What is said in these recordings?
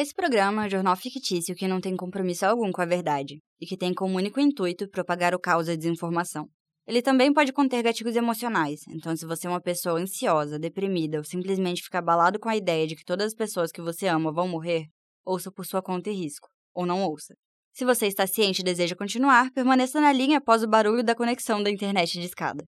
Esse programa é um jornal fictício que não tem compromisso algum com a verdade e que tem como único intuito propagar o caos e a desinformação. Ele também pode conter gatilhos emocionais, então se você é uma pessoa ansiosa, deprimida ou simplesmente fica abalado com a ideia de que todas as pessoas que você ama vão morrer, ouça por sua conta e risco, ou não ouça. Se você está ciente e deseja continuar, permaneça na linha após o barulho da conexão da internet de escada.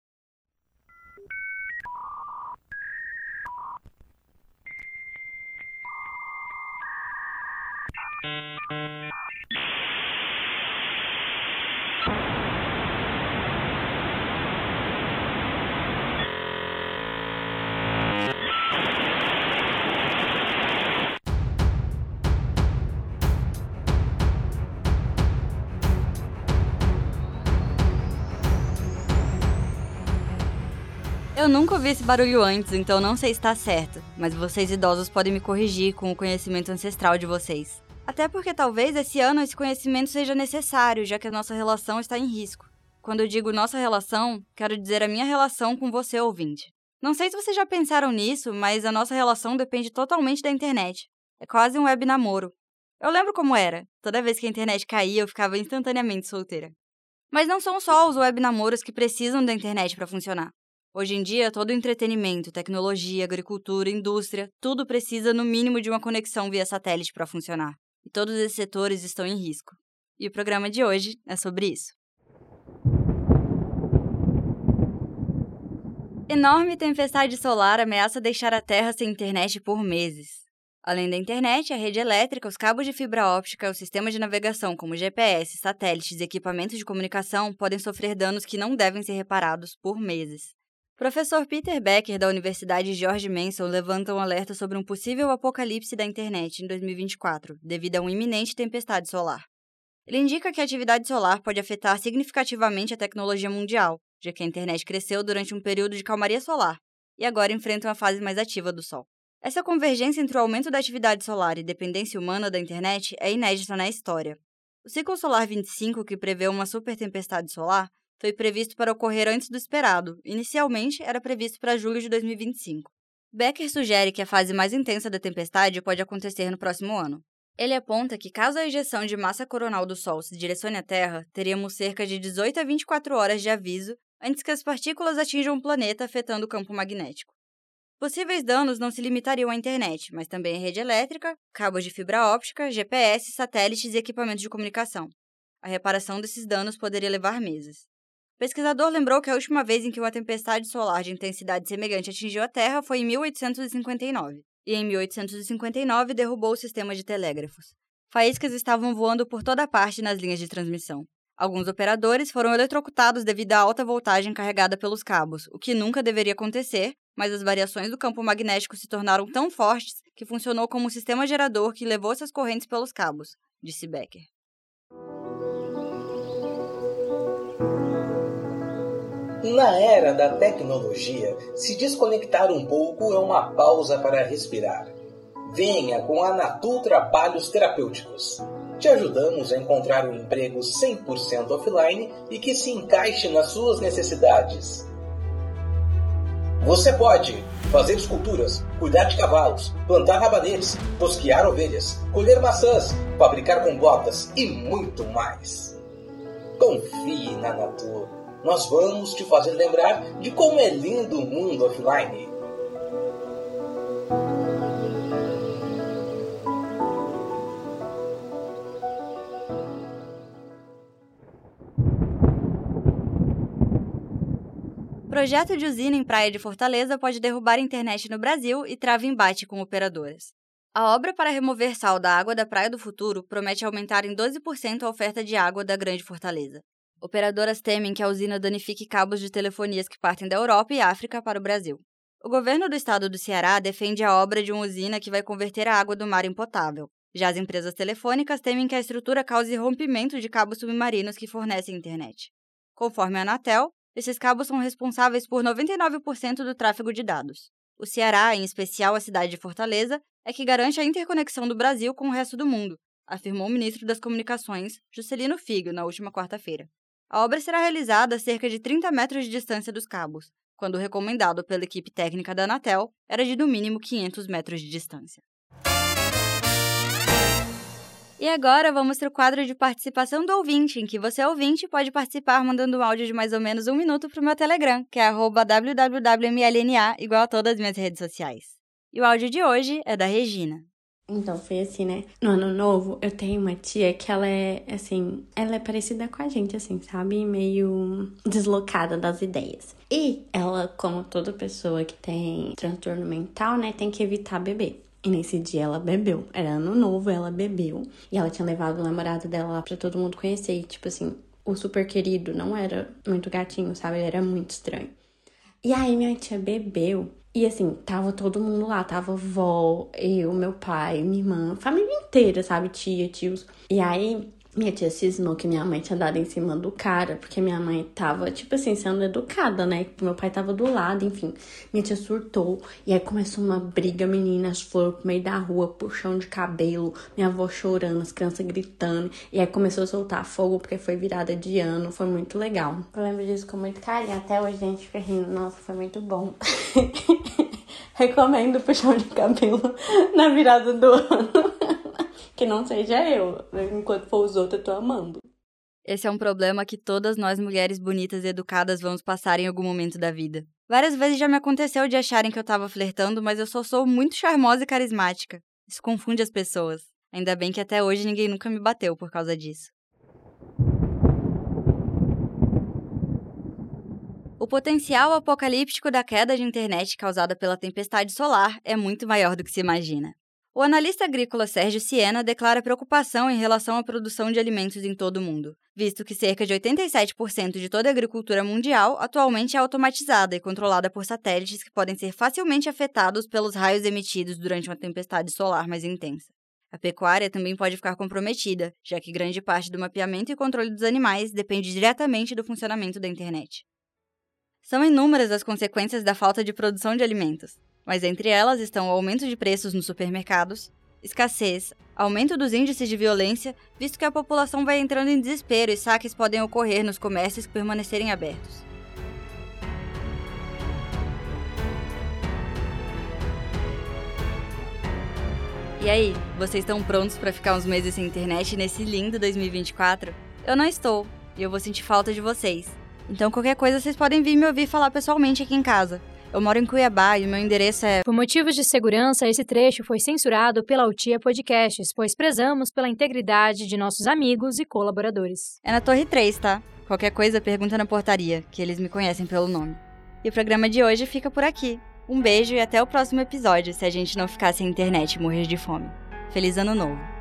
Eu nunca ouvi esse barulho antes, então não sei se está certo, mas vocês idosos podem me corrigir com o conhecimento ancestral de vocês. Até porque talvez esse ano esse conhecimento seja necessário, já que a nossa relação está em risco. Quando eu digo nossa relação, quero dizer a minha relação com você, ouvinte. Não sei se vocês já pensaram nisso, mas a nossa relação depende totalmente da internet. É quase um web namoro. Eu lembro como era. Toda vez que a internet caía, eu ficava instantaneamente solteira. Mas não são só os web namoros que precisam da internet para funcionar. Hoje em dia, todo entretenimento, tecnologia, agricultura, indústria, tudo precisa no mínimo de uma conexão via satélite para funcionar. E todos esses setores estão em risco. E o programa de hoje é sobre isso. Enorme tempestade solar ameaça deixar a Terra sem internet por meses. Além da internet, a rede elétrica, os cabos de fibra óptica, o sistema de navegação como GPS, satélites e equipamentos de comunicação podem sofrer danos que não devem ser reparados por meses. Professor Peter Becker, da Universidade George Mason, levanta um alerta sobre um possível apocalipse da internet em 2024, devido a uma iminente tempestade solar. Ele indica que a atividade solar pode afetar significativamente a tecnologia mundial, já que a internet cresceu durante um período de calmaria solar e agora enfrenta uma fase mais ativa do Sol. Essa convergência entre o aumento da atividade solar e dependência humana da internet é inédita na história. O ciclo solar 25, que prevê uma supertempestade solar, foi previsto para ocorrer antes do esperado. Inicialmente, era previsto para julho de 2025. Becker sugere que a fase mais intensa da tempestade pode acontecer no próximo ano. Ele aponta que, caso a ejeção de massa coronal do Sol se direcione à Terra, teríamos cerca de 18 a 24 horas de aviso antes que as partículas atinjam o planeta, afetando o campo magnético. Possíveis danos não se limitariam à internet, mas também à rede elétrica, cabos de fibra óptica, GPS, satélites e equipamentos de comunicação. A reparação desses danos poderia levar meses. Pesquisador lembrou que a última vez em que uma tempestade solar de intensidade semelhante atingiu a Terra foi em 1859, e em 1859 derrubou o sistema de telégrafos. Faíscas estavam voando por toda parte nas linhas de transmissão. Alguns operadores foram eletrocutados devido à alta voltagem carregada pelos cabos, o que nunca deveria acontecer, mas as variações do campo magnético se tornaram tão fortes que funcionou como um sistema gerador que levou essas correntes pelos cabos, disse Becker. Na era da tecnologia, se desconectar um pouco é uma pausa para respirar. Venha com a Natu Trabalhos Terapêuticos. Te ajudamos a encontrar um emprego 100% offline e que se encaixe nas suas necessidades. Você pode fazer esculturas, cuidar de cavalos, plantar rabanetes, tosquiar ovelhas, colher maçãs, fabricar compotas e muito mais. Confie na Natur nós vamos te fazer lembrar de como é lindo o mundo offline. Projeto de usina em praia de Fortaleza pode derrubar a internet no Brasil e trava embate com operadoras. A obra para remover sal da água da Praia do Futuro promete aumentar em 12% a oferta de água da Grande Fortaleza. Operadoras temem que a usina danifique cabos de telefonias que partem da Europa e África para o Brasil. O governo do estado do Ceará defende a obra de uma usina que vai converter a água do mar em potável. Já as empresas telefônicas temem que a estrutura cause rompimento de cabos submarinos que fornecem internet. Conforme a Anatel, esses cabos são responsáveis por 99% do tráfego de dados. O Ceará, em especial a cidade de Fortaleza, é que garante a interconexão do Brasil com o resto do mundo, afirmou o ministro das Comunicações, Juscelino Figo, na última quarta-feira. A obra será realizada a cerca de 30 metros de distância dos cabos, quando o recomendado pela equipe técnica da Anatel era de no mínimo 500 metros de distância. E agora vamos para o quadro de participação do ouvinte, em que você, ouvinte, pode participar mandando um áudio de mais ou menos um minuto para o meu Telegram, que é www.mlna, igual a todas as minhas redes sociais. E o áudio de hoje é da Regina. Então, foi assim, né? No ano novo, eu tenho uma tia que ela é, assim, ela é parecida com a gente, assim, sabe? Meio deslocada das ideias. E ela, como toda pessoa que tem transtorno mental, né, tem que evitar beber. E nesse dia ela bebeu. Era ano novo, ela bebeu. E ela tinha levado o namorado dela lá pra todo mundo conhecer. E, tipo assim, o super querido não era muito gatinho, sabe? Ele era muito estranho. E aí minha tia bebeu. E assim, tava todo mundo lá, tava vó, eu, meu pai, minha irmã, família inteira, sabe? Tia, tios. E aí minha tia cismou que minha mãe tinha dado em cima do cara, porque minha mãe tava, tipo assim, sendo educada, né? Meu pai tava do lado, enfim. Minha tia surtou. E aí começou uma briga, meninas foram pro meio da rua, puxão de cabelo, minha avó chorando, as crianças gritando. E aí começou a soltar fogo, porque foi virada de ano, foi muito legal. Eu lembro disso com muito carinho. Até hoje a gente fica rindo, nossa, foi muito bom. Recomendo puxão de cabelo na virada do ano que não seja eu. Enquanto for os outros, eu tô amando. Esse é um problema que todas nós mulheres bonitas e educadas vamos passar em algum momento da vida. Várias vezes já me aconteceu de acharem que eu tava flertando, mas eu só sou muito charmosa e carismática. Isso confunde as pessoas. Ainda bem que até hoje ninguém nunca me bateu por causa disso. O potencial apocalíptico da queda de internet causada pela tempestade solar é muito maior do que se imagina. O analista agrícola Sérgio Siena declara preocupação em relação à produção de alimentos em todo o mundo, visto que cerca de 87% de toda a agricultura mundial atualmente é automatizada e controlada por satélites que podem ser facilmente afetados pelos raios emitidos durante uma tempestade solar mais intensa. A pecuária também pode ficar comprometida, já que grande parte do mapeamento e controle dos animais depende diretamente do funcionamento da internet. São inúmeras as consequências da falta de produção de alimentos, mas entre elas estão o aumento de preços nos supermercados, escassez, aumento dos índices de violência, visto que a população vai entrando em desespero e saques podem ocorrer nos comércios que permanecerem abertos. E aí, vocês estão prontos para ficar uns meses sem internet nesse lindo 2024? Eu não estou, e eu vou sentir falta de vocês. Então, qualquer coisa, vocês podem vir me ouvir falar pessoalmente aqui em casa. Eu moro em Cuiabá e o meu endereço é. Por motivos de segurança, esse trecho foi censurado pela Altia Podcasts, pois prezamos pela integridade de nossos amigos e colaboradores. É na Torre 3, tá? Qualquer coisa, pergunta na portaria, que eles me conhecem pelo nome. E o programa de hoje fica por aqui. Um beijo e até o próximo episódio, se a gente não ficar sem internet e morrer de fome. Feliz Ano Novo!